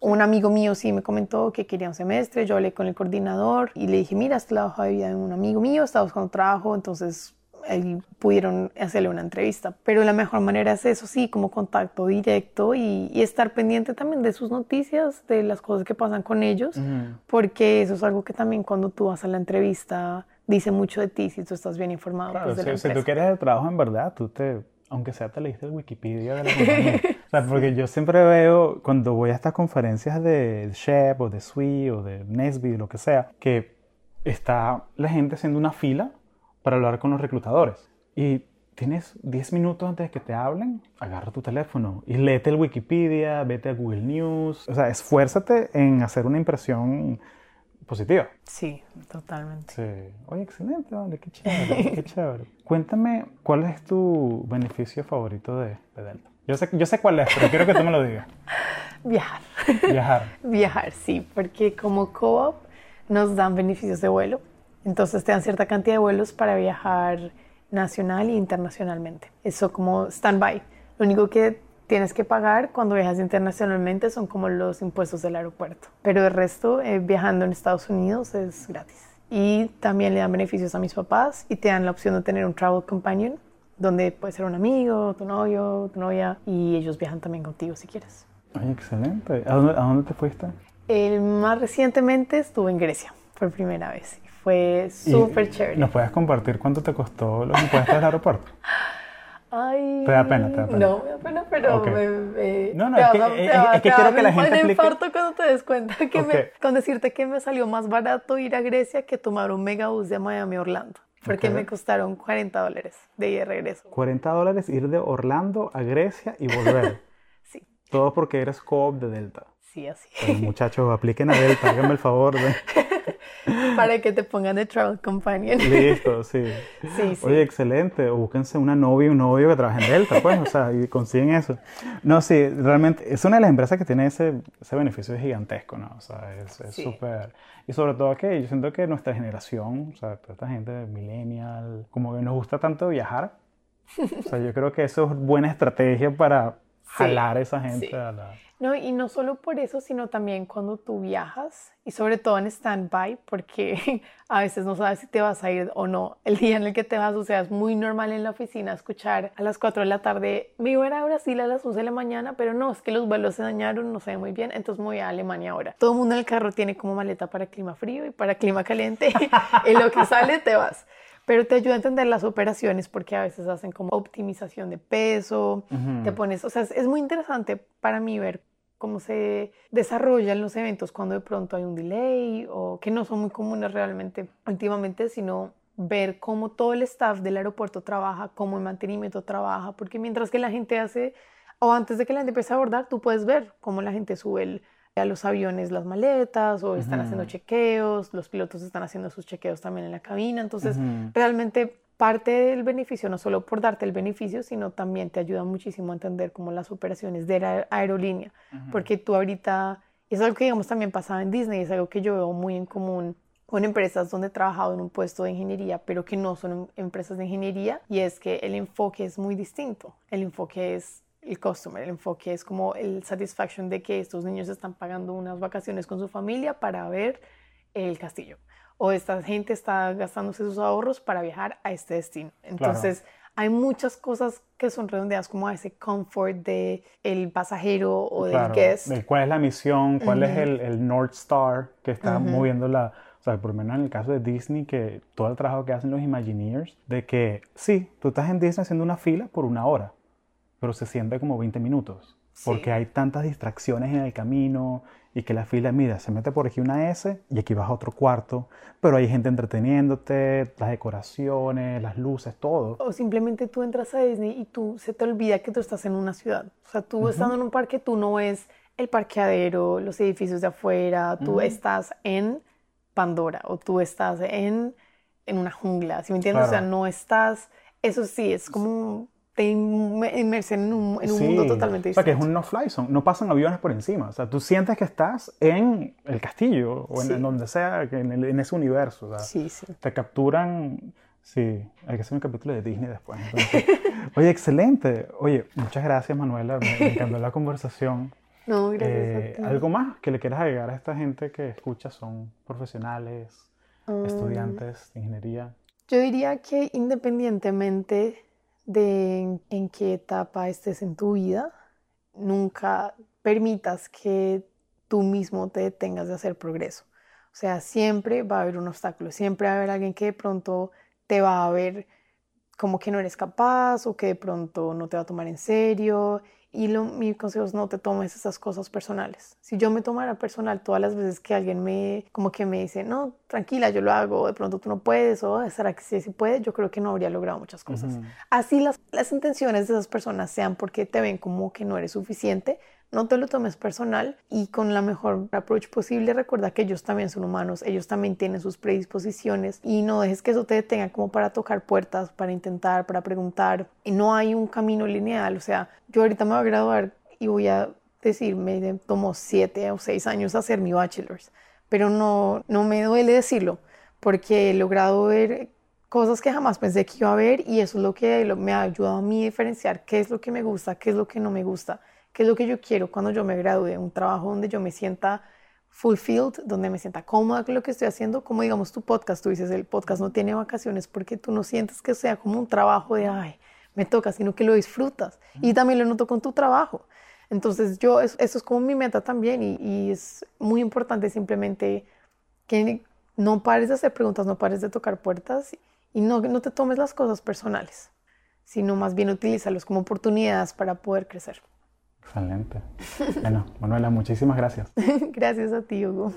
Speaker 3: un amigo mío sí me comentó que quería un semestre, yo hablé con el coordinador y le dije, mira, esta es la hoja de vida de un amigo mío, está buscando trabajo, entonces ahí pudieron hacerle una entrevista. Pero la mejor manera es eso, sí, como contacto directo y, y estar pendiente también de sus noticias, de las cosas que pasan con ellos, porque eso es algo que también cuando tú vas a la entrevista dice mucho de ti si tú estás bien informado
Speaker 2: Claro,
Speaker 3: pues, de la
Speaker 2: si, tú quieres el trabajo en verdad, tú te, aunque sea te leíste el Wikipedia de la compañía. *laughs* o sea, porque yo siempre veo, cuando voy a estas conferencias de Shep o de Sui o de Nesby, lo que sea, que está la gente haciendo una fila para hablar con los reclutadores. Y tienes 10 minutos antes de que te hablen, agarra tu teléfono y léete el Wikipedia, vete a Google News. O sea, esfuérzate en hacer una impresión positiva.
Speaker 3: Sí, totalmente.
Speaker 2: Sí. Oye, excelente, vale, qué *laughs* chévere, qué chévere. Cuéntame, ¿cuál es tu beneficio favorito de, de Delta? Yo sé, yo sé cuál es, pero quiero que tú me lo digas. *laughs*
Speaker 3: Viajar.
Speaker 2: Viajar. *laughs*
Speaker 3: Viajar, sí, porque como co-op nos dan beneficios de vuelo. Entonces te dan cierta cantidad de vuelos para viajar nacional e internacionalmente. Eso como stand-by. Lo único que tienes que pagar cuando viajas internacionalmente son como los impuestos del aeropuerto. Pero el resto, eh, viajando en Estados Unidos, es gratis. Y también le dan beneficios a mis papás y te dan la opción de tener un travel companion, donde puede ser un amigo, tu novio, tu novia, y ellos viajan también contigo si quieres.
Speaker 2: Oye, excelente. ¿A dónde, a dónde te fuiste?
Speaker 3: El más recientemente estuve en Grecia por primera vez fue súper chévere.
Speaker 2: ¿Nos puedes compartir cuánto te costó los impuestos del aeropuerto? *laughs*
Speaker 3: Ay,
Speaker 2: Te da pena, te da pena.
Speaker 3: No, me da pena, pero me, me-
Speaker 2: No, no, es que- es- quiero que la gente explique-
Speaker 3: infarto cuando te des cuenta que me, con decirte que me salió más barato ir a Grecia que tomar un megabús de Miami a Orlando. Porque me costaron 40 dólares de ida y regreso.
Speaker 2: 40 dólares ir de Orlando a Grecia y volver. *laughs*
Speaker 3: Sí,
Speaker 2: Todo porque eres co-op de Delta.
Speaker 3: sí, así.
Speaker 2: Pero, muchachos, apliquen a Delta, háganme el favor. de- *laughs*
Speaker 3: Para que te pongan de travel companion.
Speaker 2: Listo, *laughs* sí.
Speaker 3: Sí, sí.
Speaker 2: Oye, excelente. O búsquense una novia, un novio que trabaje en Delta, pues, o sea, y consiguen eso. No, sí, realmente es una de las empresas que tiene ese, ese beneficio gigantesco, ¿no? O sea, es súper... Y sobre todo que yo siento que nuestra generación, o sea, toda esta gente millennial, como que nos gusta tanto viajar. O sea, yo creo que eso es buena estrategia para jalar a esa gente
Speaker 3: sí.
Speaker 2: a la...
Speaker 3: No, y no solo por eso, sino también cuando tú viajas y sobre todo en stand-by, porque *laughs* a veces no sabes si te vas a ir o no el día en el que te vas. O sea, es muy normal en la oficina escuchar a las 4 de la tarde, me iba a ir a Brasil a las 11 de la mañana, pero no, es que los vuelos se dañaron, no sé muy bien, entonces me voy a Alemania ahora. Todo el mundo en el carro tiene como maleta para clima frío y para clima caliente. *laughs* en lo que sale te vas. Pero te ayuda a entender las operaciones porque a veces hacen como optimización de peso,
Speaker 2: Ujú.
Speaker 3: te pones, o sea, es, es muy interesante para mí ver cómo se desarrollan los eventos cuando de pronto hay un delay o que no son muy comunes realmente últimamente, sino ver cómo todo el staff del aeropuerto trabaja, cómo el mantenimiento trabaja, porque mientras que la gente hace, o antes de que la gente empiece a abordar, tú puedes ver cómo la gente sube el- a los aviones las maletas o están
Speaker 2: Ujú.
Speaker 3: haciendo chequeos, los pilotos están haciendo sus chequeos también en la cabina, entonces
Speaker 2: Ujú.
Speaker 3: realmente parte del beneficio, no solo por darte el beneficio, sino también te ayuda muchísimo a entender como las operaciones de la aerolínea, porque tú ahorita, es algo que digamos también pasaba en Disney, es algo que yo veo muy en común con empresas donde he trabajado en un puesto de ingeniería, pero que no son em- empresas de ingeniería, y es que el enfoque es muy distinto. El enfoque es el customer, el enfoque es como el satisfaction de que estos niños están pagando unas vacaciones con su familia para ver el castillo. O esta gente está gastándose sus ahorros para viajar a este destino. Entonces, hay muchas cosas que son redondeadas como a ese comfort de el pasajero o
Speaker 2: Claro,
Speaker 3: del guest.
Speaker 2: cuál es la misión, cuál es
Speaker 3: Ujú.
Speaker 2: el, el North Star que está
Speaker 3: Ujú.
Speaker 2: moviendo la... O sea, por lo menos en el caso de Disney, que todo el trabajo que hacen los Imagineers, de que sí, tú estás en Disney haciendo una fila por una hora, pero se siente como 20 minutos. porque hay tantas distracciones en el camino y que la fila, mira, se mete por aquí una S y aquí vas a otro cuarto, pero hay gente entreteniéndote, las decoraciones, las luces, todo.
Speaker 3: O simplemente tú entras a Disney y tú se te olvida que tú estás en una ciudad. O sea, tú estando en un parque, tú no ves el parqueadero, los edificios de afuera, tú estás en Pandora o tú estás en, en una jungla, ¿sí me entiendes? O sea, no estás, eso sí, es como te inmersen en un, en un mundo totalmente
Speaker 2: distinto. O sea, que
Speaker 3: es
Speaker 2: un no-fly zone, no pasan aviones por encima. O sea, tú sientes que estás en el castillo o en, donde sea, en, en, ese universo. O sea,
Speaker 3: sí, sí.
Speaker 2: Te capturan. Sí, hay que hacer un capítulo de Disney después. *laughs* oye, excelente. Oye, muchas gracias, Manuela. Me, encantó la conversación. *laughs*
Speaker 3: No, gracias a ti.
Speaker 2: ¿Algo más que le quieras agregar a esta gente que escucha? Son profesionales, ah. estudiantes de ingeniería.
Speaker 3: Yo diría que independientemente de en qué etapa estés en tu vida, nunca permitas que tú mismo te detengas de hacer progreso. O sea, siempre va a haber un obstáculo, siempre va a haber alguien que de pronto te va a ver como que no eres capaz o que de pronto no te va a tomar en serio y lo, mi consejo es no te tomes esas cosas personales. Si yo me tomara personal todas las veces que alguien me, como que me dice, no, tranquila, yo lo hago, de pronto tú no puedes, o estar que sí, sí puede, yo creo que no habría logrado muchas cosas. Así las, las intenciones de esas personas sean porque te ven como que no eres suficiente, no te lo tomes personal y con la mejor approach posible. Recuerda que ellos también son humanos, ellos también tienen sus predisposiciones y no dejes que eso te detenga como para tocar puertas, para intentar, para preguntar. No hay un camino lineal, o sea, yo ahorita me voy a graduar y voy a decir, me tomó siete o seis años hacer mi bachelor's, pero no, no me duele decirlo porque he logrado ver cosas que jamás pensé que iba a ver y eso es lo que me ha ayudado a mí a diferenciar qué es lo que me gusta, qué es lo que no me gusta qué es lo que yo quiero cuando yo me gradúe, un trabajo donde yo me sienta fulfilled, donde me sienta cómoda con lo que estoy haciendo, como digamos tu podcast, tú dices, el podcast no tiene vacaciones porque tú no sientes que sea como un trabajo de, ay, me toca, sino que lo disfrutas. Y también lo noto con tu trabajo. Entonces yo, eso, es como mi meta también y, y, es muy importante simplemente que no pares de hacer preguntas, no pares de tocar puertas y no, no te tomes las cosas personales, sino más bien utilízalos como oportunidades para poder crecer.
Speaker 2: Excelente. Bueno, Manuela, muchísimas gracias. *laughs*
Speaker 3: gracias a ti, Hugo.